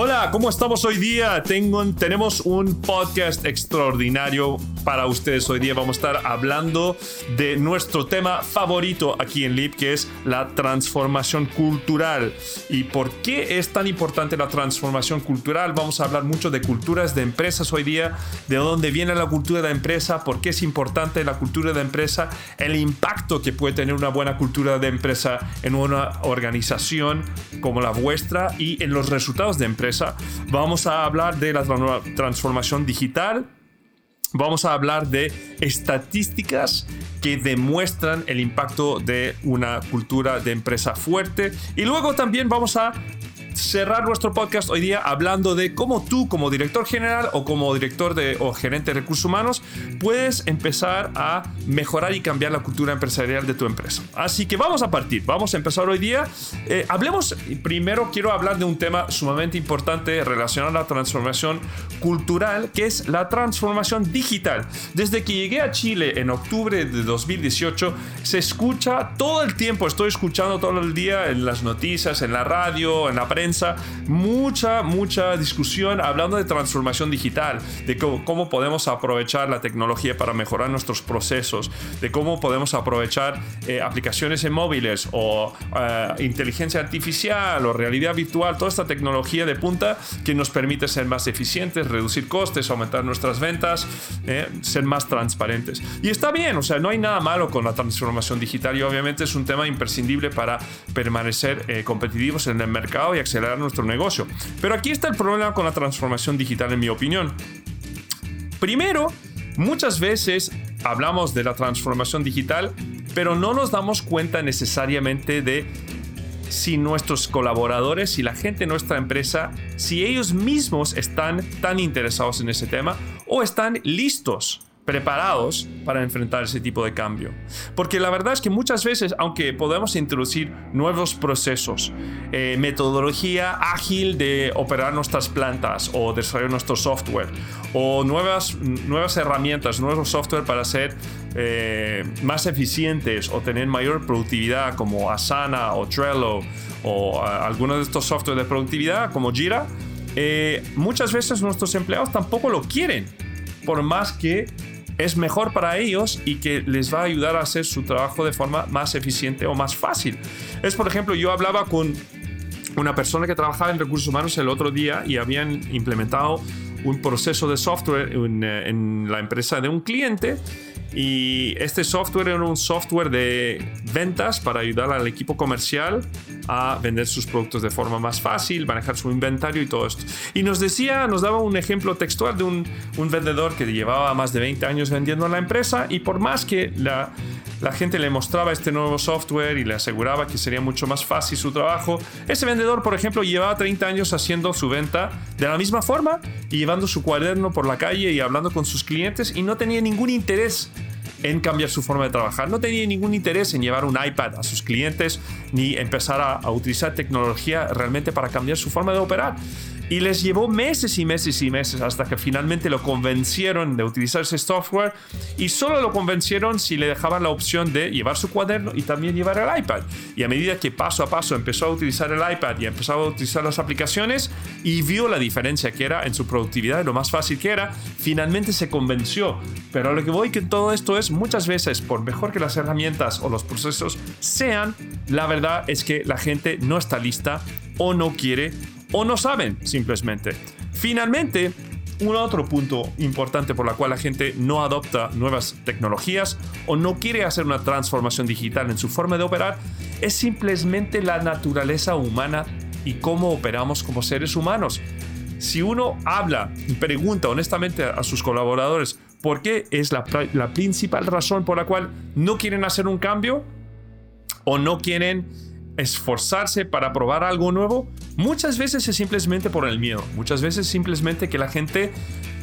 Hola, ¿cómo estamos hoy día? Tengo, tenemos un podcast extraordinario para ustedes hoy día. Vamos a estar hablando de nuestro tema favorito aquí en LIP, que es la transformación cultural. ¿Y por qué es tan importante la transformación cultural? Vamos a hablar mucho de culturas de empresas hoy día, de dónde viene la cultura de empresa, por qué es importante la cultura de empresa, el impacto que puede tener una buena cultura de empresa en una organización como la vuestra y en los resultados de empresa. Vamos a hablar de la transformación digital, vamos a hablar de estadísticas que demuestran el impacto de una cultura de empresa fuerte. Y luego también vamos a cerrar nuestro podcast hoy día hablando de cómo tú como director general o como director de, o gerente de recursos humanos puedes empezar a mejorar y cambiar la cultura empresarial de tu empresa. Así que vamos a partir, vamos a empezar hoy día. Eh, hablemos, primero quiero hablar de un tema sumamente importante relacionado a la transformación cultural, que es la transformación digital. Desde que llegué a Chile en octubre de 2018, se escucha todo el tiempo, estoy escuchando todo el día en las noticias, en la radio, en la prensa, mucha, mucha discusión hablando de transformación digital, de cómo, podemos aprovechar la tecnología para mejorar nuestros procesos, de cómo podemos aprovechar eh, aplicaciones en móviles o eh, inteligencia artificial o realidad virtual, toda esta tecnología de punta que nos permite ser más eficientes, reducir costes, aumentar nuestras ventas, eh, ser más transparentes. Y está bien, o sea, no hay nada malo con la transformación digital y obviamente es un tema imprescindible para permanecer competitivos en el mercado y acceder nuestro negocio. Pero aquí está el problema con la transformación digital, en mi opinión. Primero, muchas veces hablamos de la transformación digital, pero no nos damos cuenta necesariamente de si nuestros colaboradores y la gente de nuestra empresa, si ellos mismos están tan interesados en ese tema o están listos preparados para enfrentar ese tipo de cambio. Porque la verdad es que muchas veces, aunque podemos introducir nuevos procesos, eh, metodología ágil de operar nuestras plantas o desarrollar nuestro software, o nuevas, nuevas herramientas, nuevos software para ser eh, más eficientes o tener mayor productividad como Asana o Trello o algunos de estos software de productividad como Jira, eh, muchas veces nuestros empleados tampoco lo quieren, por más que es mejor para ellos y que les va a ayudar a hacer su trabajo de forma más eficiente o más fácil. Es, por ejemplo, yo hablaba con una persona que trabajaba en recursos humanos el otro día y habían implementado un proceso de software en, en la empresa de un cliente y este software era un software de ventas para ayudar al equipo comercial a vender sus productos de forma más fácil, manejar su inventario y todo esto. Y nos decía, nos daba un ejemplo textual de un, un vendedor que llevaba más de 20 años vendiendo a la empresa y por más que la, la gente le mostraba este nuevo software y le aseguraba que sería mucho más fácil su trabajo, ese vendedor, por ejemplo, llevaba 30 años haciendo su venta de la misma forma y llevando su cuaderno por la calle y hablando con sus clientes y no tenía ningún interés en cambiar su forma de trabajar. No tenía ningún interés en llevar un iPad a sus clientes ni empezar a, a utilizar tecnología realmente para cambiar su forma de operar. Y les llevó meses y meses y meses hasta que finalmente lo convencieron de utilizar ese software y solo lo convencieron si le dejaban la opción de llevar su cuaderno y también llevar el iPad. Y a medida que paso a paso empezó a utilizar el iPad y empezó a utilizar las aplicaciones y vio la diferencia que era en su productividad, lo más fácil que era, finalmente se convenció. Pero lo que voy que todo esto es muchas veces, por mejor que las herramientas o los procesos sean, la verdad es que la gente no está lista o no quiere o no saben simplemente. Finalmente, un otro punto importante por la cual la gente no adopta nuevas tecnologías o no quiere hacer una transformación digital en su forma de operar es simplemente la naturaleza humana y cómo operamos como seres humanos. Si uno habla y pregunta honestamente a sus colaboradores por qué es la, la principal razón por la cual no quieren hacer un cambio o no quieren esforzarse para probar algo nuevo, muchas veces es simplemente por el miedo. Muchas veces simplemente que la gente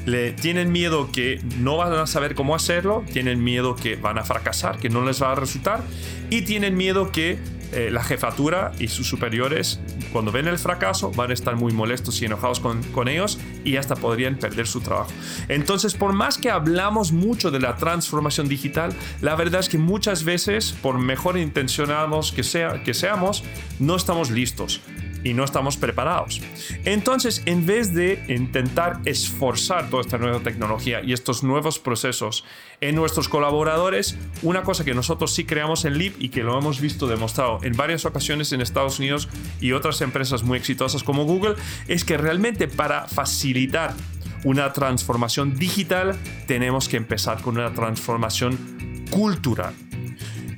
le tienen miedo que no van a saber cómo hacerlo, tienen miedo que van a fracasar, que no les va a resultar y tienen miedo que eh, la jefatura y sus superiores, cuando ven el fracaso, van a estar muy molestos y enojados con, con ellos y hasta podrían perder su trabajo. Entonces, por más que hablamos mucho de la transformación digital, la verdad es que muchas veces, por mejor intencionados que, sea, que seamos, no estamos listos. Y no estamos preparados. Entonces, en vez de intentar esforzar toda esta nueva tecnología y estos nuevos procesos en nuestros colaboradores, una cosa que nosotros sí creamos en Leap y que lo hemos visto demostrado en varias ocasiones en Estados Unidos y otras empresas muy exitosas como Google, es que realmente para facilitar una transformación digital tenemos que empezar con una transformación cultural.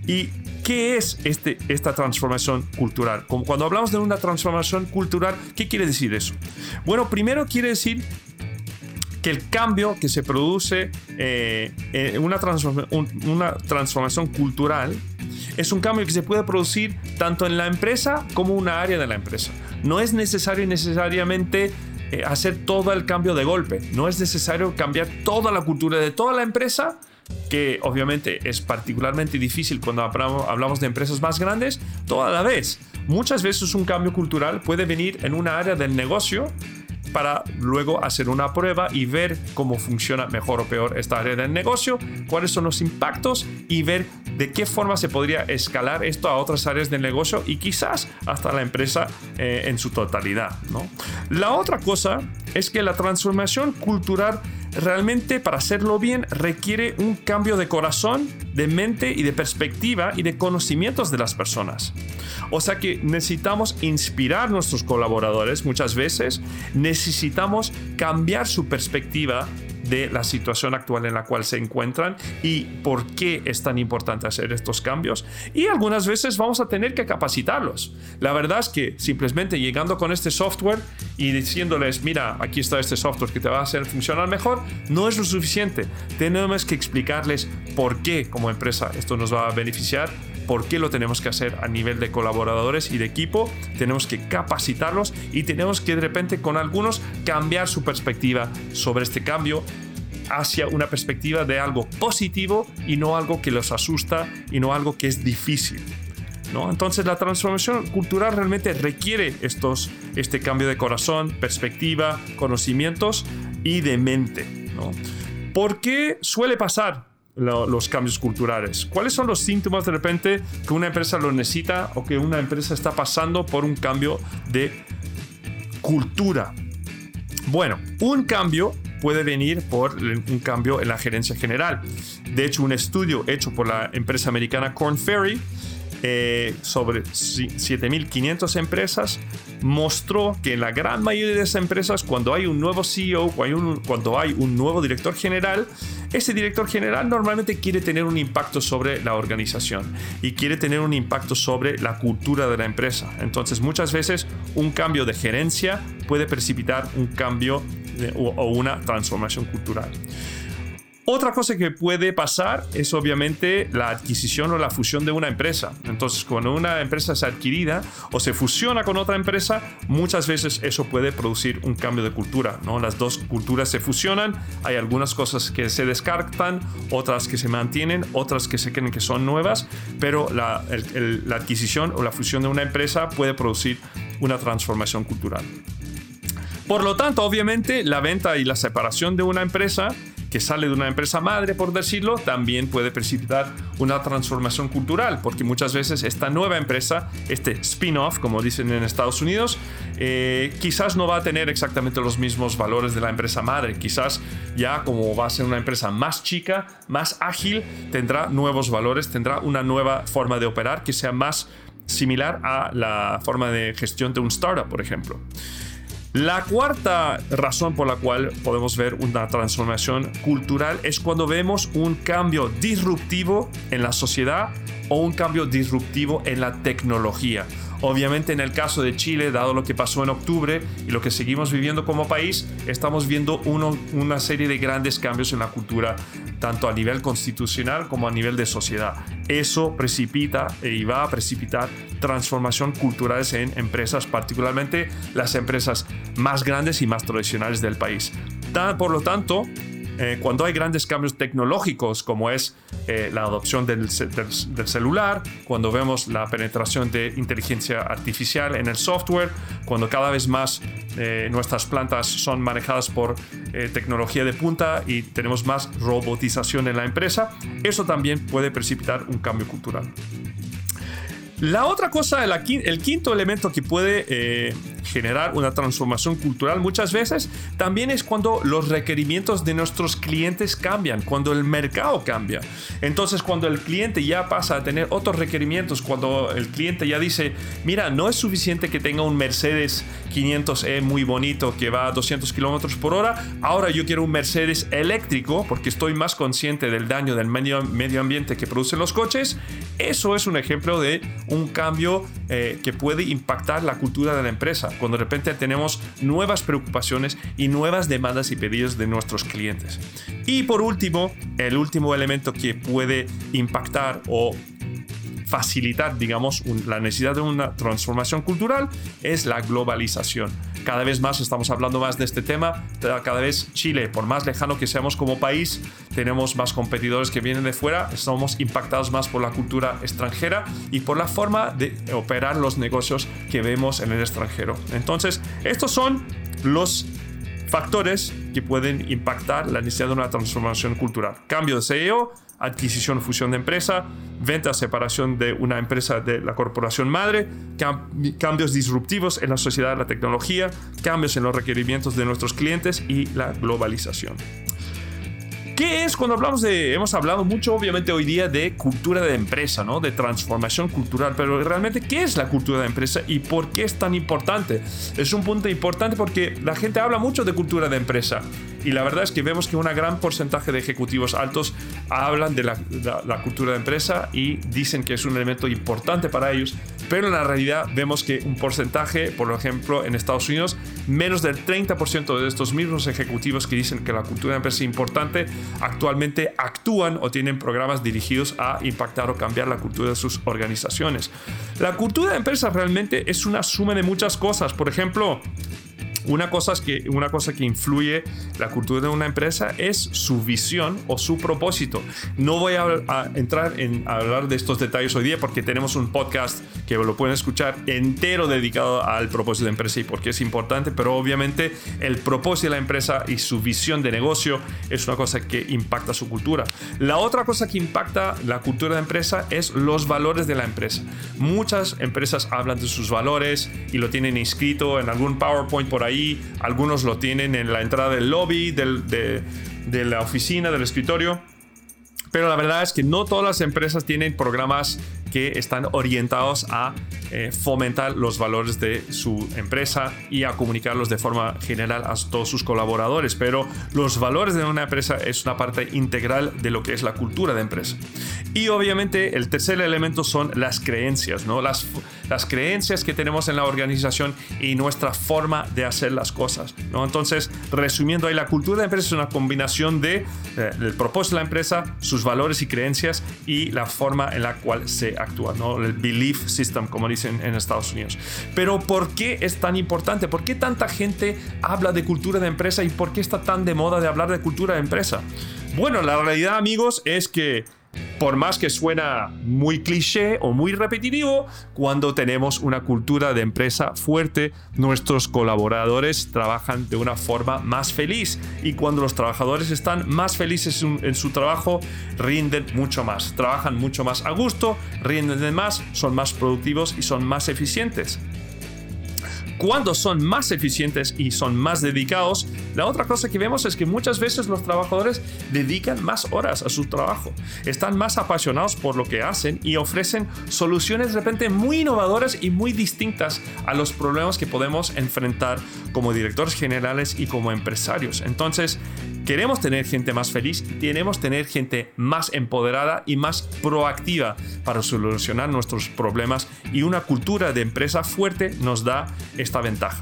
¿Y qué es este, esta transformación cultural? Como cuando hablamos de una transformación cultural, ¿qué quiere decir eso? Bueno, primero quiere decir que el cambio que se produce en eh, una, una transformación cultural es un cambio que se puede producir tanto en la empresa como una área de la empresa. No es necesario necesariamente eh, hacer todo el cambio de golpe. No es necesario cambiar toda la cultura de toda la empresa, que obviamente es particularmente difícil cuando hablamos de empresas más grandes, toda la vez. Muchas veces un cambio cultural puede venir en una área del negocio para luego hacer una prueba y ver cómo funciona mejor o peor esta área del negocio, cuáles son los impactos y ver de qué forma se podría escalar esto a otras áreas del negocio y quizás hasta la empresa eh, en su totalidad. ¿no? La otra cosa es que la transformación cultural realmente para hacerlo bien requiere un cambio de corazón, de mente y de perspectiva y de conocimientos de las personas. O sea que necesitamos inspirar a nuestros colaboradores muchas veces, necesitamos cambiar su perspectiva de la situación actual en la cual se encuentran y por qué es tan importante hacer estos cambios. Y algunas veces vamos a tener que capacitarlos. La verdad es que simplemente llegando con este software y diciéndoles, mira, aquí está este software que te va a hacer funcionar mejor, no es lo suficiente. Tenemos que explicarles por qué como empresa esto nos va a beneficiar por qué lo tenemos que hacer a nivel de colaboradores y de equipo, tenemos que capacitarlos y tenemos que de repente con algunos cambiar su perspectiva sobre este cambio hacia una perspectiva de algo positivo y no algo que los asusta y no algo que es difícil. ¿no? Entonces la transformación cultural realmente requiere estos, este cambio de corazón, perspectiva, conocimientos y de mente. ¿no? ¿Por qué suele pasar? Los cambios culturales. ¿Cuáles son los síntomas de repente que una empresa lo necesita o que una empresa está pasando por un cambio de cultura? Bueno, un cambio puede venir por un cambio en la gerencia general. De hecho, un estudio hecho por la empresa americana Corn Ferry eh, sobre 7.500 empresas mostró que en la gran mayoría de esas empresas, cuando hay un nuevo CEO, cuando hay un nuevo director general, ese director general normalmente quiere tener un impacto sobre la organización y quiere tener un impacto sobre la cultura de la empresa. Entonces muchas veces un cambio de gerencia puede precipitar un cambio o una transformación cultural. Otra cosa que puede pasar es obviamente la adquisición o la fusión de una empresa. Entonces, cuando una empresa es adquirida o se fusiona con otra empresa, muchas veces eso puede producir un cambio de cultura. ¿no? Las dos culturas se fusionan, hay algunas cosas que se descartan, otras que se mantienen, otras que se creen que son nuevas, pero la, la adquisición o la fusión de una empresa puede producir una transformación cultural. Por lo tanto, obviamente, la venta y la separación de una empresa que sale de una empresa madre, por decirlo, también puede precipitar una transformación cultural, porque muchas veces esta nueva empresa, este spin-off, como dicen en Estados Unidos, eh, quizás no va a tener exactamente los mismos valores de la empresa madre. Quizás ya como va a ser una empresa más chica, más ágil, tendrá nuevos valores, tendrá una nueva forma de operar que sea más similar a la forma de gestión de un startup, por ejemplo. La cuarta razón por la cual podemos ver una transformación cultural es cuando vemos un cambio disruptivo en la sociedad o un cambio disruptivo en la tecnología. Obviamente en el caso de Chile, dado lo que pasó en octubre y lo que seguimos viviendo como país, estamos viendo una serie de grandes cambios en la cultura, tanto a nivel constitucional como a nivel de sociedad. Eso precipita y va a precipitar transformación culturales en empresas, particularmente las empresas más grandes y más tradicionales del país. Por lo tanto, eh, cuando hay grandes cambios tecnológicos como es eh, la adopción del, celular, cuando vemos la penetración de inteligencia artificial en el software, cuando cada vez más eh, nuestras plantas son manejadas por tecnología de punta y tenemos más robotización en la empresa, eso también puede precipitar un cambio cultural. La otra cosa, el quinto elemento que puede eh, generar una transformación cultural muchas veces también es cuando los requerimientos de nuestros clientes cambian, cuando el mercado cambia. Entonces, cuando el cliente ya pasa a tener otros requerimientos, cuando el cliente ya dice, mira, no es suficiente que tenga un Mercedes 500e muy bonito que va a 200 kilómetros por hora, ahora yo quiero un Mercedes eléctrico porque estoy más consciente del daño del medio, medio ambiente que producen los coches. Eso es un ejemplo de un cambio eh, que puede impactar la cultura de la empresa, cuando de repente tenemos nuevas preocupaciones y nuevas demandas y pedidos de nuestros clientes. Y por último, el último elemento que puede impactar o facilitar, digamos, la necesidad de una transformación cultural es la globalización. Cada vez más estamos hablando más de este tema, cada vez Chile, por más lejano que seamos como país, tenemos más competidores que vienen de fuera, estamos impactados más por la cultura extranjera y por la forma de operar los negocios que vemos en el extranjero. Entonces, estos son los factores que pueden impactar la necesidad de una transformación cultural. Cambio de CEO, adquisición o fusión de empresa, venta, separación de una empresa de la corporación madre, cambios disruptivos en la sociedad, la tecnología, cambios en los requerimientos de nuestros clientes y la globalización. ¿Qué es cuando hablamos de, hemos hablado mucho obviamente hoy día de cultura de empresa, ¿no? De transformación cultural, pero realmente ¿qué es la cultura de empresa y por qué es tan importante? Es un punto importante porque la gente habla mucho de cultura de empresa y la verdad es que vemos que un gran porcentaje de ejecutivos altos hablan de la, la, cultura de empresa y dicen que es un elemento importante para ellos, pero en la realidad vemos que un porcentaje, por ejemplo, en Estados Unidos, menos del 30% de estos mismos ejecutivos que dicen que la cultura de empresa es importante, actualmente actúan o tienen programas dirigidos a impactar o cambiar la cultura de sus organizaciones. La cultura de empresa realmente es una suma de muchas cosas. Por ejemplo, una cosa, es que, una cosa que influye la cultura de una empresa es su visión o su propósito. No voy a, entrar en hablar de estos detalles hoy día porque tenemos un podcast que lo pueden escuchar entero dedicado al propósito de empresa y por qué es importante, pero obviamente el propósito de la empresa y su visión de negocio es una cosa que impacta su cultura. La otra cosa que impacta la cultura de empresa es los valores de la empresa. Muchas empresas hablan de sus valores y lo tienen inscrito en algún PowerPoint por ahí algunos lo tienen en la entrada del lobby, de, la oficina, del escritorio. Pero la verdad es que no todas las empresas tienen programas que están orientados a eh, fomentar los valores de su empresa y a comunicarlos de forma general a todos sus colaboradores. Pero los valores de una empresa es una parte integral de lo que es la cultura de empresa. Y obviamente el tercer elemento son las creencias, ¿no? Las, las creencias que tenemos en la organización y nuestra forma de hacer las cosas, ¿no? Entonces, resumiendo ahí, la cultura de empresa es una combinación de eh, el propósito de la empresa, sus valores y creencias y la forma en la cual se actúa, ¿no? El belief system, como dicen en Estados Unidos. Pero ¿por qué es tan importante? ¿Por qué tanta gente habla de cultura de empresa y por qué está tan de moda de hablar de cultura de empresa? Bueno, la realidad, amigos, es que por más que suena muy cliché o muy repetitivo, cuando tenemos una cultura de empresa fuerte, nuestros colaboradores trabajan de una forma más feliz. Y cuando los trabajadores están más felices en su trabajo, rinden mucho más, trabajan mucho más a gusto, rinden más, son más productivos y son más eficientes cuando son más eficientes y son más dedicados, la otra cosa que vemos es que muchas veces los trabajadores dedican más horas a su trabajo, están más apasionados por lo que hacen y ofrecen soluciones de repente muy innovadoras y muy distintas a los problemas que podemos enfrentar como directores generales y como empresarios. Entonces, queremos tener gente más feliz, queremos tener gente más empoderada y más proactiva para solucionar nuestros problemas y una cultura de empresa fuerte nos da esta ventaja.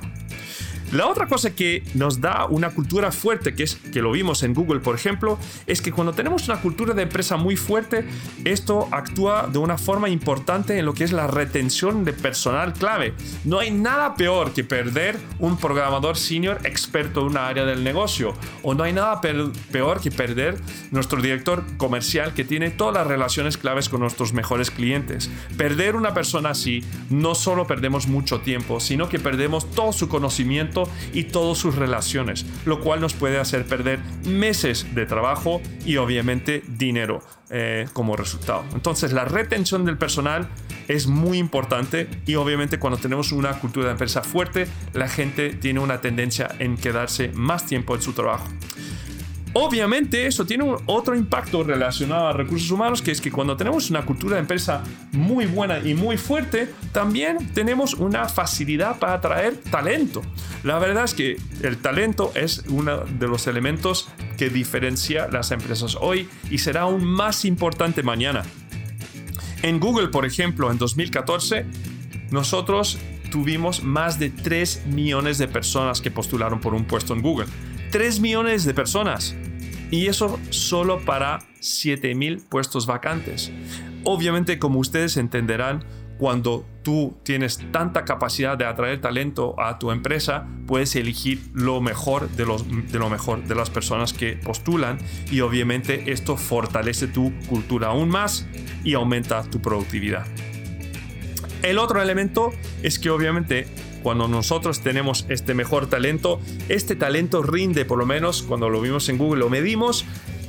La otra cosa que nos da una cultura fuerte, que es que lo vimos en Google, por ejemplo, es que cuando tenemos una cultura de empresa muy fuerte, esto actúa de una forma importante en lo que es la retención de personal clave. No hay nada peor que perder un programador senior experto en una área del negocio, o no hay nada peor que perder nuestro director comercial que tiene todas las relaciones claves con nuestros mejores clientes. Perder una persona así, no solo perdemos mucho tiempo, sino que perdemos todo su conocimiento y todas sus relaciones, lo cual nos puede hacer perder meses de trabajo y obviamente dinero eh, como resultado. Entonces la retención del personal es muy importante y obviamente cuando tenemos una cultura de empresa fuerte, la gente tiene una tendencia en quedarse más tiempo en su trabajo. Obviamente eso tiene otro impacto relacionado a recursos humanos, que es que cuando tenemos una cultura de empresa muy buena y muy fuerte, también tenemos una facilidad para atraer talento. La verdad es que el talento es uno de los elementos que diferencia las empresas hoy y será aún más importante mañana. En Google, por ejemplo, en 2014, nosotros tuvimos más de 3 millones de personas que postularon por un puesto en Google. 3 millones de personas. Y eso solo para 7000 puestos vacantes. Obviamente, como ustedes entenderán, cuando tú tienes tanta capacidad de atraer talento a tu empresa, puedes elegir lo mejor de, los, de lo mejor de las personas que postulan y obviamente esto fortalece tu cultura aún más y aumenta tu productividad. El otro elemento es que obviamente cuando nosotros tenemos este mejor talento, este talento rinde, por lo menos cuando lo vimos en Google, lo medimos,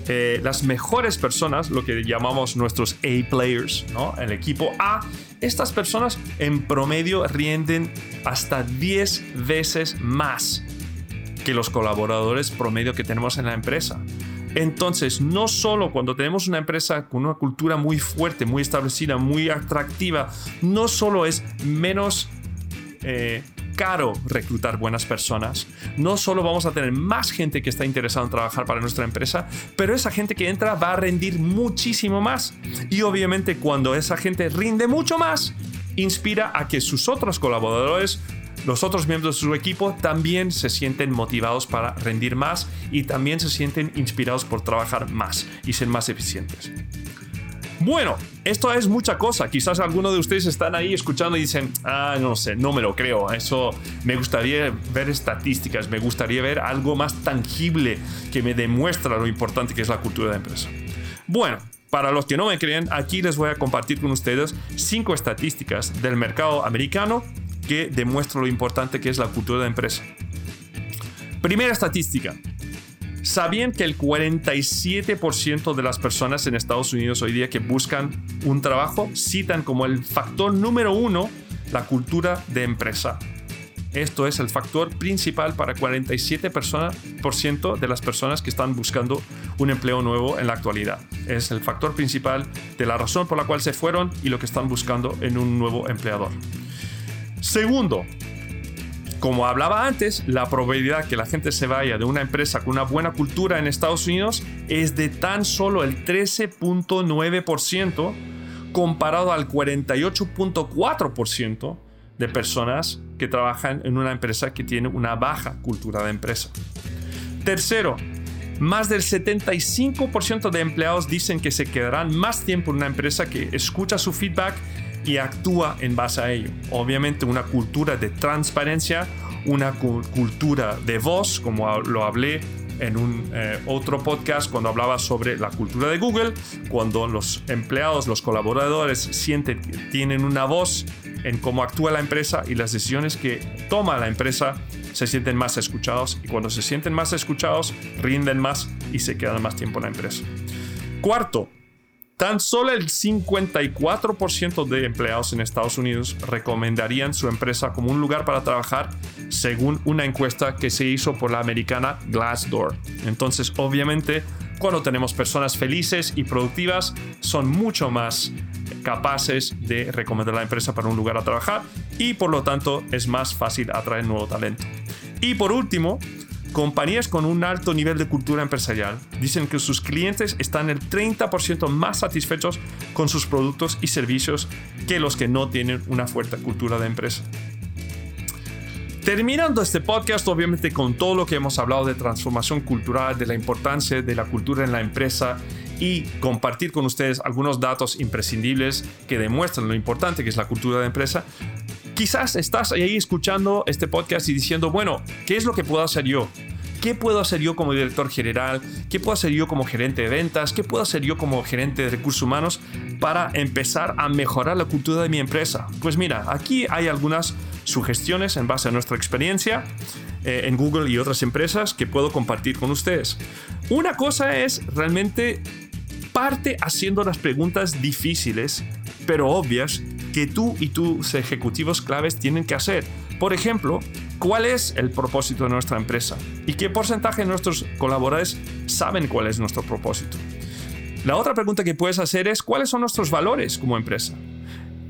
eh, las mejores personas, lo que llamamos nuestros A players, el equipo A, estas personas en promedio rinden hasta 10 veces más que los colaboradores promedio que tenemos en la empresa. Entonces, no solo cuando tenemos una empresa con una cultura muy fuerte, muy establecida, muy atractiva, no solo es menos eh, caro reclutar buenas personas. No solo vamos a tener más gente que está interesada en trabajar para nuestra empresa, pero esa gente que entra va a rendir muchísimo más. Y obviamente cuando esa gente rinde mucho más, inspira a que sus otros colaboradores los otros miembros de su equipo también se sienten motivados para rendir más y también se sienten inspirados por trabajar más y ser más eficientes. Bueno, esto es mucha cosa. Quizás algunos de ustedes están ahí escuchando y dicen, ah, no sé, no me lo creo. Eso me gustaría ver estadísticas, me gustaría ver algo más tangible que me demuestra lo importante que es la cultura de empresa. Bueno, para los que no me creen, aquí les voy a compartir con ustedes cinco estadísticas del mercado americano que demuestran lo importante que es la cultura de empresa. Primera estadística. ¿Sabían que el 47% de las personas en Estados Unidos hoy día que buscan un trabajo citan como el factor número uno la cultura de empresa? Esto es el factor principal para 47% de las personas que están buscando un empleo nuevo en la actualidad. Es el factor principal de la razón por la cual se fueron y lo que están buscando en un nuevo empleador. Segundo, como hablaba antes, la probabilidad que la gente se vaya de una empresa con una buena cultura en Estados Unidos es de tan solo el 13.9% comparado al 48.4% de personas que trabajan en una empresa que tiene una baja cultura de empresa. Tercero, más del 75% de empleados dicen que se quedarán más tiempo en una empresa que escucha su feedback y actúa en base a ello. Obviamente una cultura de transparencia, una cultura de voz, como lo hablé en un eh, otro podcast cuando hablaba sobre la cultura de Google, cuando los empleados, los colaboradores sienten tienen una voz en cómo actúa la empresa y las decisiones que toma la empresa, se sienten más escuchados y cuando se sienten más escuchados, rinden más y se quedan más tiempo en la empresa. Cuarto, Tan solo el 54% de empleados en Estados Unidos recomendarían su empresa como un lugar para trabajar según una encuesta que se hizo por la americana Glassdoor. Entonces, obviamente, cuando tenemos personas felices y productivas, son mucho más capaces de recomendar la empresa para un lugar a trabajar y por lo tanto es más fácil atraer nuevo talento. Y por último, Compañías con un alto nivel de cultura empresarial dicen que sus clientes están el 30% más satisfechos con sus productos y servicios que los que no tienen una fuerte cultura de empresa. Terminando este podcast, obviamente con todo lo que hemos hablado de transformación cultural, de la importancia de la cultura en la empresa y compartir con ustedes algunos datos imprescindibles que demuestran lo importante que es la cultura de empresa, Quizás estás ahí escuchando este podcast y diciendo, bueno, ¿qué es lo que puedo hacer yo? ¿Qué puedo hacer yo como director general? ¿Qué puedo hacer yo como gerente de ventas? ¿Qué puedo hacer yo como gerente de recursos humanos para empezar a mejorar la cultura de mi empresa? Pues mira, aquí hay algunas sugestiones en base a nuestra experiencia eh, en Google y otras empresas que puedo compartir con ustedes. Una cosa es realmente parte haciendo las preguntas difíciles, pero obvias, que tú y tus ejecutivos claves tienen que hacer. Por ejemplo, ¿cuál es el propósito de nuestra empresa? ¿Y qué porcentaje de nuestros colaboradores saben cuál es nuestro propósito? La otra pregunta que puedes hacer es ¿cuáles son nuestros valores como empresa?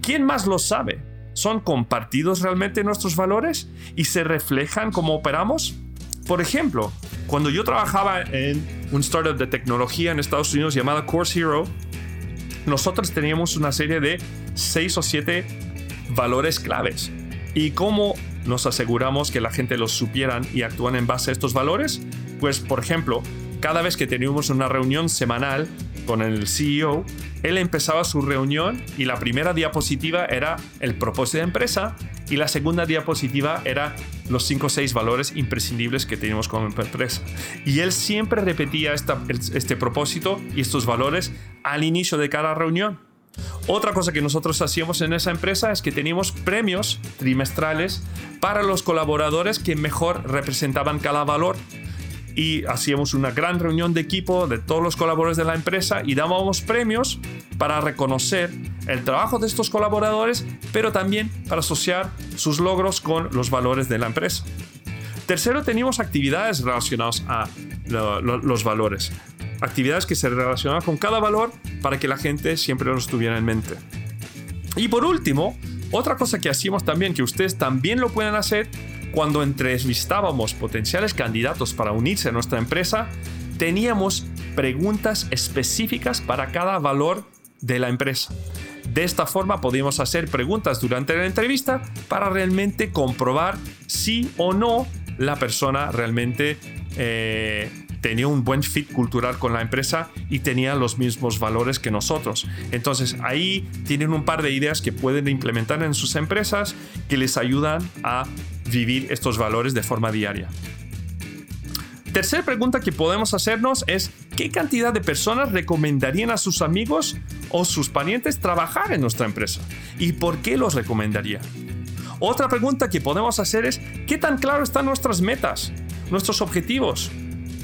¿Quién más lo sabe? ¿Son compartidos realmente nuestros valores y se reflejan como operamos? Por ejemplo, cuando yo trabajaba en un startup de tecnología en Estados Unidos llamada Course Hero, nosotros teníamos una serie de 6 o 7 valores claves. ¿Y cómo nos aseguramos que la gente los supieran y actúan en base a estos valores? Pues, por ejemplo, cada vez que teníamos una reunión semanal con el CEO, él empezaba su reunión y la primera diapositiva era el propósito de empresa y la segunda diapositiva era los 5 o 6 valores imprescindibles que tenemos como empresa. Y él siempre repetía este propósito y estos valores al inicio de cada reunión. Otra cosa que nosotros hacíamos en esa empresa es que teníamos premios trimestrales para los colaboradores que mejor representaban cada valor y hacíamos una gran reunión de equipo de todos los colaboradores de la empresa y dábamos premios para reconocer el trabajo de estos colaboradores, pero también para asociar sus logros con los valores de la empresa. Tercero, teníamos actividades relacionadas a los valores. Actividades que se relacionaban con cada valor para que la gente siempre los tuviera en mente. Y por último, otra cosa que hacíamos también, que ustedes también lo pueden hacer, cuando entrevistábamos potenciales candidatos para unirse a nuestra empresa, teníamos preguntas específicas para cada valor de la empresa. De esta forma podíamos hacer preguntas durante la entrevista para realmente comprobar si o no la persona realmente eh, tenía un buen fit cultural con la empresa y tenía los mismos valores que nosotros. Entonces ahí tienen un par de ideas que pueden implementar en sus empresas que les ayudan a vivir estos valores de forma diaria. Tercera pregunta que podemos hacernos es ¿qué cantidad de personas recomendarían a sus amigos o sus parientes trabajar en nuestra empresa? ¿Y por qué los recomendaría? Otra pregunta que podemos hacer es ¿qué tan claro están nuestras metas, nuestros objetivos,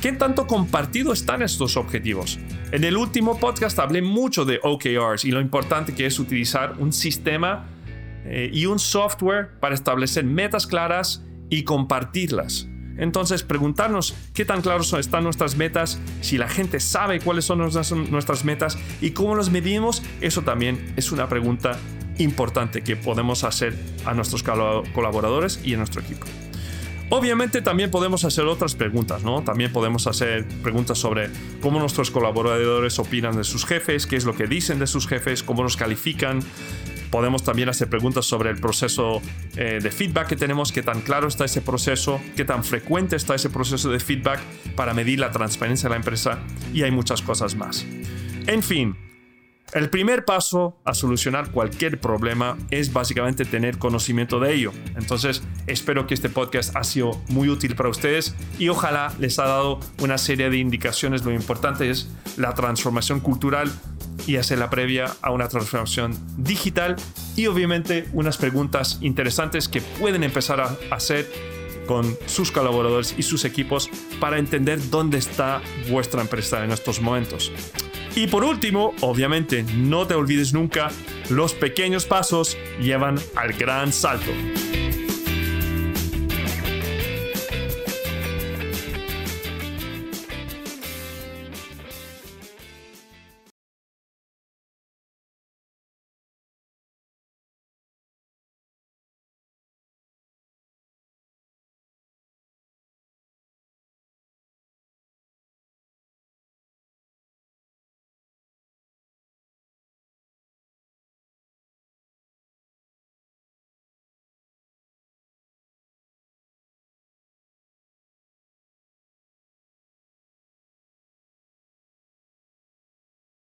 ¿Qué tanto compartido están estos objetivos? En el último podcast hablé mucho de OKRs y lo importante que es utilizar un sistema eh, y un software para establecer metas claras y compartirlas. Entonces, preguntarnos qué tan claros están nuestras metas, si la gente sabe cuáles son nuestras, metas y cómo los medimos, eso también es una pregunta importante que podemos hacer a nuestros colaboradores y a nuestro equipo. Obviamente también podemos hacer otras preguntas, ¿no? También podemos hacer preguntas sobre cómo nuestros colaboradores opinan de sus jefes, qué es lo que dicen de sus jefes, cómo nos califican. Podemos también hacer preguntas sobre el proceso eh, de feedback que tenemos, qué tan claro está ese proceso, qué tan frecuente está ese proceso de feedback para medir la transparencia de la empresa y hay muchas cosas más. En fin, el primer paso a solucionar cualquier problema es básicamente tener conocimiento de ello. Entonces, espero que este podcast ha sido muy útil para ustedes y ojalá les ha dado una serie de indicaciones. Lo importante es la transformación cultural y hacer la previa a una transformación digital y obviamente unas preguntas interesantes que pueden empezar a hacer con sus colaboradores y sus equipos para entender dónde está vuestra empresa en estos momentos. Y por último, obviamente, no te olvides nunca, los pequeños pasos llevan al gran salto.